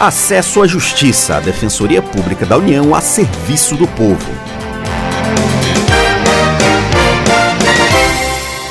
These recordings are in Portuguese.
Acesso à Justiça, a Defensoria Pública da União a serviço do povo.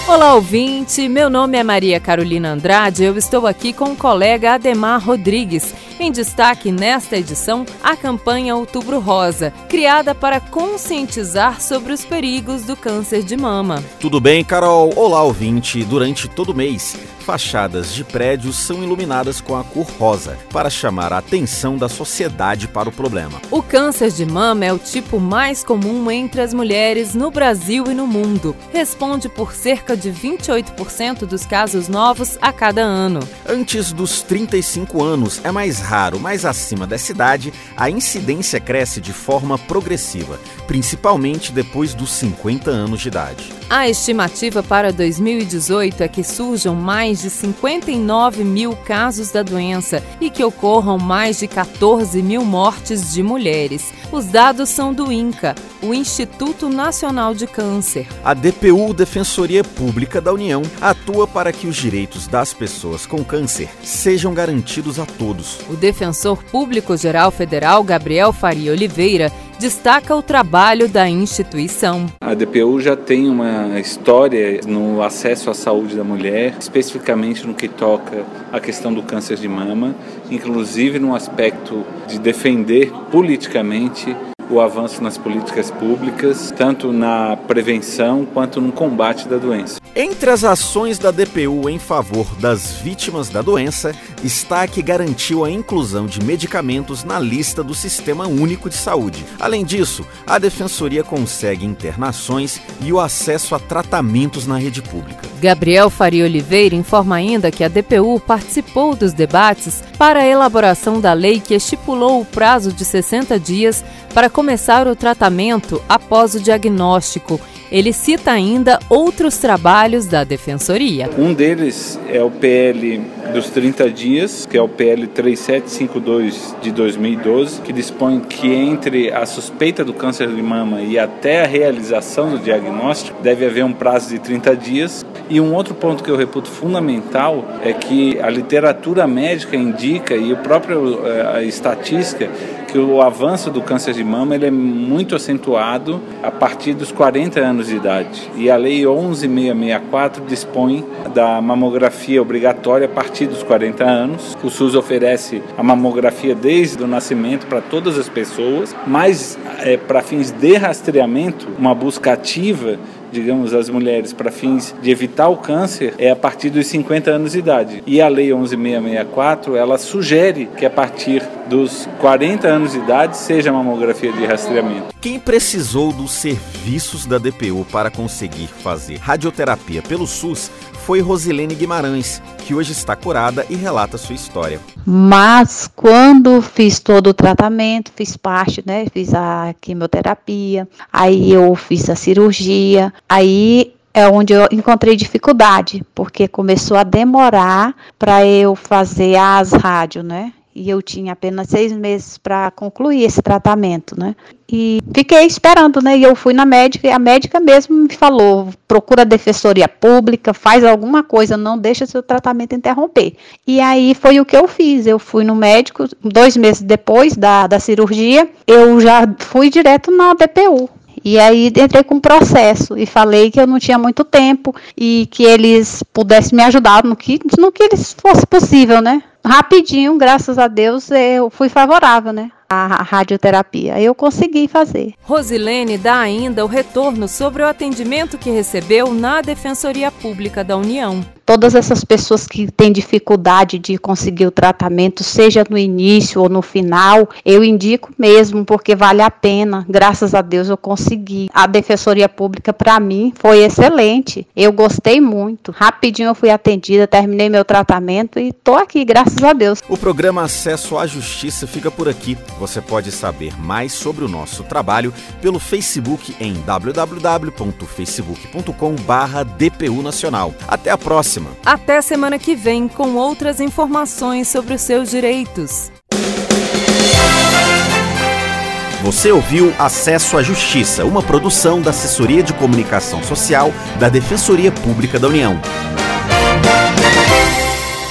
Olá, ouvinte. Meu nome é Maria Carolina Andrade. Eu estou aqui com o colega Ademar Rodrigues em destaque nesta edição, a campanha Outubro Rosa, criada para conscientizar sobre os perigos do câncer de mama. Tudo bem, Carol? Olá, ouvinte. Durante todo o mês, fachadas de prédios são iluminadas com a cor rosa, para chamar a atenção da sociedade para o problema. O câncer de mama é o tipo mais comum entre as mulheres no Brasil e no mundo. Responde por cerca de 28% dos casos novos a cada ano. Antes dos 35 anos é mais raro, mas acima dessa idade, a incidência cresce de forma progressiva, principalmente depois dos 50 anos de idade. A estimativa para 2018 é que surjam mais de 59 mil casos da doença e que ocorram mais de 14 mil mortes de mulheres. Os dados são do INCA, o Instituto Nacional de Câncer. A DPU, Defensoria Pública da União, atua para que os direitos das pessoas com câncer sejam garantidos a todos. O defensor público geral federal Gabriel Faria Oliveira destaca o trabalho da instituição. A DPU já tem uma história no acesso à saúde da mulher, especificamente no que toca à questão do câncer de mama, inclusive no aspecto de defender politicamente o avanço nas políticas públicas, tanto na prevenção quanto no combate da doença. Entre as ações da DPU em favor das vítimas da doença está a que garantiu a inclusão de medicamentos na lista do Sistema Único de Saúde. Além disso, a Defensoria consegue internações e o acesso a tratamentos na rede pública. Gabriel Faria Oliveira informa ainda que a DPU participou dos debates para a elaboração da lei que estipulou o prazo de 60 dias para começar o tratamento após o diagnóstico ele cita ainda outros trabalhos da Defensoria. Um deles é o PL dos 30 dias, que é o PL 3752 de 2012, que dispõe que entre a suspeita do câncer de mama e até a realização do diagnóstico deve haver um prazo de 30 dias. E um outro ponto que eu reputo fundamental é que a literatura médica indica e a própria eh, a estatística que o avanço do câncer de mama ele é muito acentuado a partir dos 40 anos de idade. E a Lei 11664 dispõe da mamografia obrigatória a partir dos 40 anos. O SUS oferece a mamografia desde o nascimento para todas as pessoas, mas é, para fins de rastreamento, uma busca ativa digamos, as mulheres para fins de evitar o câncer é a partir dos 50 anos de idade. E a Lei 11664, ela sugere que a partir dos 40 anos de idade seja mamografia de rastreamento. Quem precisou dos serviços da DPU para conseguir fazer radioterapia pelo SUS foi Rosilene Guimarães, que hoje está curada e relata sua história. Mas quando fiz todo o tratamento, fiz parte, né? Fiz a quimioterapia, aí eu fiz a cirurgia, aí é onde eu encontrei dificuldade, porque começou a demorar para eu fazer as rádio, né? E eu tinha apenas seis meses para concluir esse tratamento, né? E fiquei esperando, né? E eu fui na médica e a médica mesmo me falou: procura a defensoria pública, faz alguma coisa, não deixa seu tratamento interromper. E aí foi o que eu fiz. Eu fui no médico, dois meses depois da, da cirurgia, eu já fui direto na DPU. E aí entrei com um processo e falei que eu não tinha muito tempo e que eles pudessem me ajudar no que, no que eles fosse possível, né? Rapidinho, graças a Deus, eu fui favorável, né? A radioterapia. Eu consegui fazer. Rosilene dá ainda o retorno sobre o atendimento que recebeu na Defensoria Pública da União todas essas pessoas que têm dificuldade de conseguir o tratamento, seja no início ou no final, eu indico mesmo, porque vale a pena. Graças a Deus eu consegui. A Defensoria Pública, para mim, foi excelente. Eu gostei muito. Rapidinho eu fui atendida, terminei meu tratamento e estou aqui, graças a Deus. O programa Acesso à Justiça fica por aqui. Você pode saber mais sobre o nosso trabalho pelo Facebook em www.facebook.com/dpu nacional. Até a próxima próxima. Até semana que vem com outras informações sobre os seus direitos. Você ouviu Acesso à Justiça, uma produção da Assessoria de Comunicação Social da Defensoria Pública da União.